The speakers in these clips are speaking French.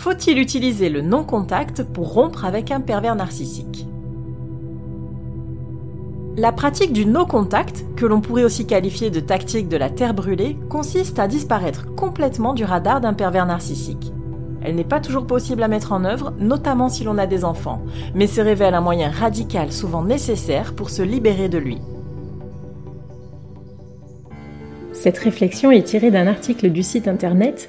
Faut-il utiliser le non-contact pour rompre avec un pervers narcissique? La pratique du no-contact, que l'on pourrait aussi qualifier de tactique de la terre brûlée, consiste à disparaître complètement du radar d'un pervers narcissique. Elle n'est pas toujours possible à mettre en œuvre, notamment si l'on a des enfants, mais se révèle un moyen radical souvent nécessaire pour se libérer de lui. Cette réflexion est tirée d'un article du site internet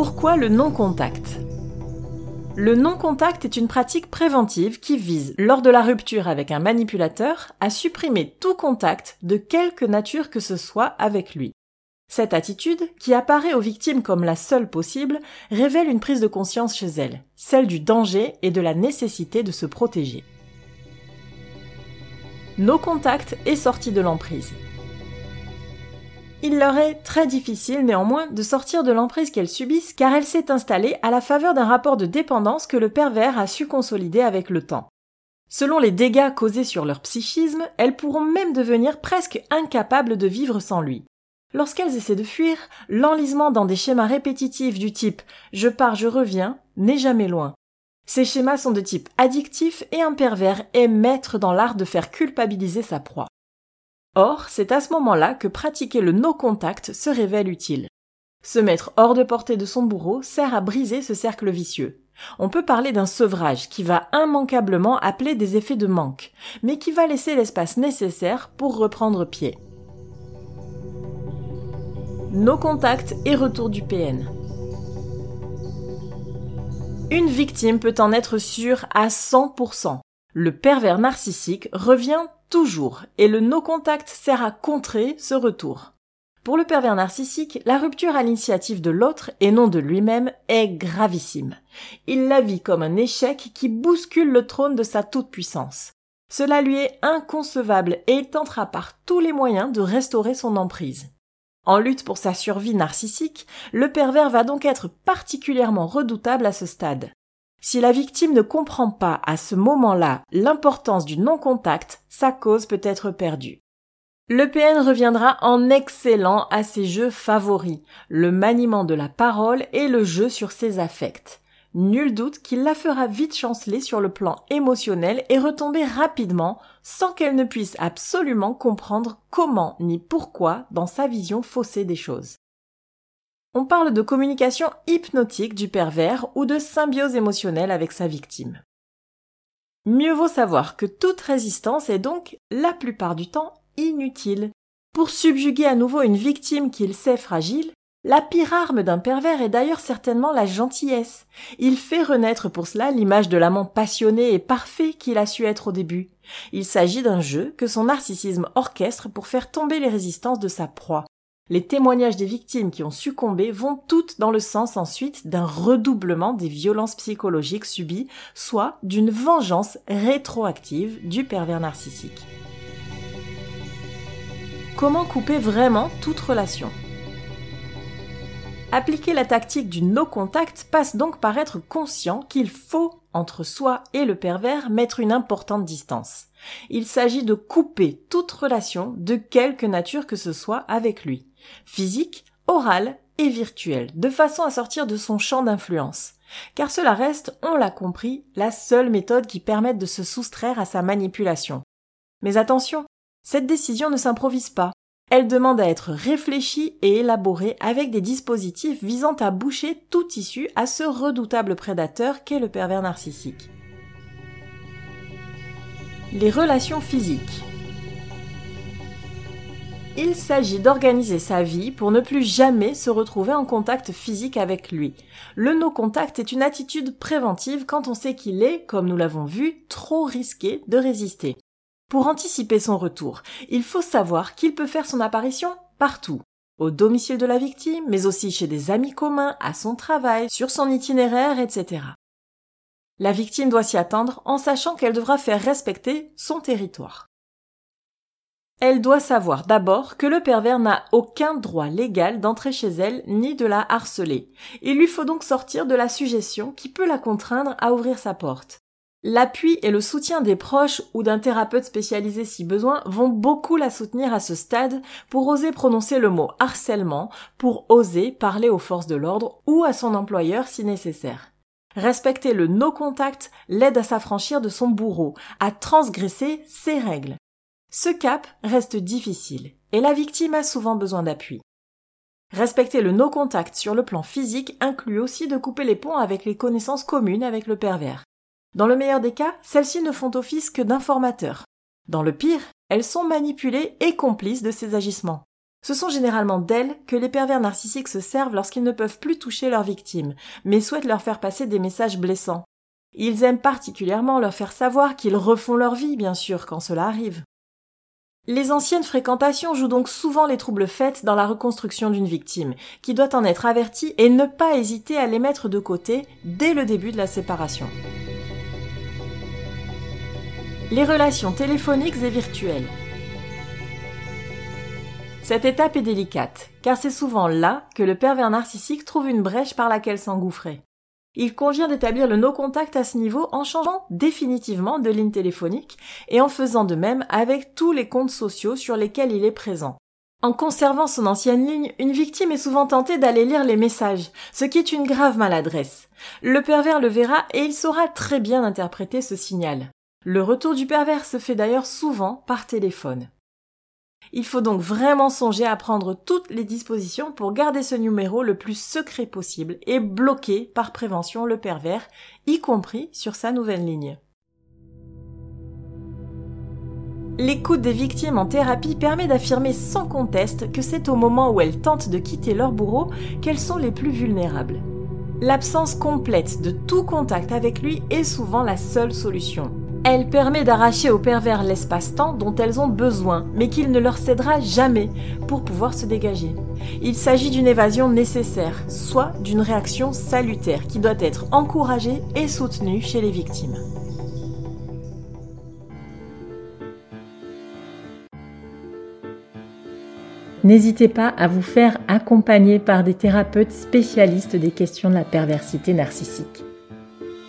Pourquoi le non-contact? Le non-contact est une pratique préventive qui vise, lors de la rupture avec un manipulateur, à supprimer tout contact de quelque nature que ce soit avec lui. Cette attitude, qui apparaît aux victimes comme la seule possible, révèle une prise de conscience chez elles, celle du danger et de la nécessité de se protéger. Nos contacts est sorti de l'emprise. Il leur est très difficile néanmoins de sortir de l'emprise qu'elles subissent car elle s'est installée à la faveur d'un rapport de dépendance que le pervers a su consolider avec le temps. Selon les dégâts causés sur leur psychisme, elles pourront même devenir presque incapables de vivre sans lui. Lorsqu'elles essaient de fuir, l'enlisement dans des schémas répétitifs du type je pars, je reviens n'est jamais loin. Ces schémas sont de type addictif et un pervers est maître dans l'art de faire culpabiliser sa proie. Or, c'est à ce moment-là que pratiquer le no-contact se révèle utile. Se mettre hors de portée de son bourreau sert à briser ce cercle vicieux. On peut parler d'un sevrage qui va immanquablement appeler des effets de manque, mais qui va laisser l'espace nécessaire pour reprendre pied. No contact et retour du PN. Une victime peut en être sûre à 100%. Le pervers narcissique revient toujours, et le no-contact sert à contrer ce retour. Pour le pervers narcissique, la rupture à l'initiative de l'autre et non de lui-même est gravissime. Il la vit comme un échec qui bouscule le trône de sa toute-puissance. Cela lui est inconcevable et il tentera par tous les moyens de restaurer son emprise. En lutte pour sa survie narcissique, le pervers va donc être particulièrement redoutable à ce stade. Si la victime ne comprend pas à ce moment-là l'importance du non-contact, sa cause peut être perdue. Le PN reviendra en excellent à ses jeux favoris, le maniement de la parole et le jeu sur ses affects. Nul doute qu'il la fera vite chanceler sur le plan émotionnel et retomber rapidement sans qu'elle ne puisse absolument comprendre comment ni pourquoi dans sa vision faussée des choses. On parle de communication hypnotique du pervers ou de symbiose émotionnelle avec sa victime. Mieux vaut savoir que toute résistance est donc, la plupart du temps, inutile. Pour subjuguer à nouveau une victime qu'il sait fragile, la pire arme d'un pervers est d'ailleurs certainement la gentillesse. Il fait renaître pour cela l'image de l'amant passionné et parfait qu'il a su être au début. Il s'agit d'un jeu que son narcissisme orchestre pour faire tomber les résistances de sa proie. Les témoignages des victimes qui ont succombé vont toutes dans le sens ensuite d'un redoublement des violences psychologiques subies, soit d'une vengeance rétroactive du pervers narcissique. Comment couper vraiment toute relation? Appliquer la tactique du no-contact passe donc par être conscient qu'il faut, entre soi et le pervers, mettre une importante distance. Il s'agit de couper toute relation de quelque nature que ce soit avec lui physique, orale et virtuelle, de façon à sortir de son champ d'influence. Car cela reste, on l'a compris, la seule méthode qui permette de se soustraire à sa manipulation. Mais attention, cette décision ne s'improvise pas. Elle demande à être réfléchie et élaborée avec des dispositifs visant à boucher tout issue à ce redoutable prédateur qu'est le pervers narcissique. Les relations physiques. Il s'agit d'organiser sa vie pour ne plus jamais se retrouver en contact physique avec lui. Le no-contact est une attitude préventive quand on sait qu'il est, comme nous l'avons vu, trop risqué de résister. Pour anticiper son retour, il faut savoir qu'il peut faire son apparition partout. au domicile de la victime, mais aussi chez des amis communs, à son travail, sur son itinéraire, etc. La victime doit s'y attendre en sachant qu'elle devra faire respecter son territoire. Elle doit savoir d'abord que le pervers n'a aucun droit légal d'entrer chez elle ni de la harceler. Il lui faut donc sortir de la suggestion qui peut la contraindre à ouvrir sa porte. L'appui et le soutien des proches ou d'un thérapeute spécialisé si besoin vont beaucoup la soutenir à ce stade pour oser prononcer le mot harcèlement, pour oser parler aux forces de l'ordre ou à son employeur si nécessaire. Respecter le no contact l'aide à s'affranchir de son bourreau, à transgresser ses règles. Ce cap reste difficile et la victime a souvent besoin d'appui. Respecter le no contact sur le plan physique inclut aussi de couper les ponts avec les connaissances communes avec le pervers. Dans le meilleur des cas, celles-ci ne font office que d'informateurs. Dans le pire, elles sont manipulées et complices de ces agissements. Ce sont généralement d'elles que les pervers narcissiques se servent lorsqu'ils ne peuvent plus toucher leurs victimes, mais souhaitent leur faire passer des messages blessants. Ils aiment particulièrement leur faire savoir qu'ils refont leur vie, bien sûr, quand cela arrive. Les anciennes fréquentations jouent donc souvent les troubles faits dans la reconstruction d'une victime, qui doit en être avertie et ne pas hésiter à les mettre de côté dès le début de la séparation. Les relations téléphoniques et virtuelles. Cette étape est délicate, car c'est souvent là que le pervers narcissique trouve une brèche par laquelle s'engouffrer. Il convient d'établir le no-contact à ce niveau en changeant définitivement de ligne téléphonique et en faisant de même avec tous les comptes sociaux sur lesquels il est présent. En conservant son ancienne ligne, une victime est souvent tentée d'aller lire les messages, ce qui est une grave maladresse. Le pervers le verra et il saura très bien interpréter ce signal. Le retour du pervers se fait d'ailleurs souvent par téléphone. Il faut donc vraiment songer à prendre toutes les dispositions pour garder ce numéro le plus secret possible et bloquer par prévention le pervers, y compris sur sa nouvelle ligne. L'écoute des victimes en thérapie permet d'affirmer sans conteste que c'est au moment où elles tentent de quitter leur bourreau qu'elles sont les plus vulnérables. L'absence complète de tout contact avec lui est souvent la seule solution. Elle permet d'arracher aux pervers l'espace-temps dont elles ont besoin, mais qu'il ne leur cédera jamais pour pouvoir se dégager. Il s'agit d'une évasion nécessaire, soit d'une réaction salutaire qui doit être encouragée et soutenue chez les victimes. N'hésitez pas à vous faire accompagner par des thérapeutes spécialistes des questions de la perversité narcissique.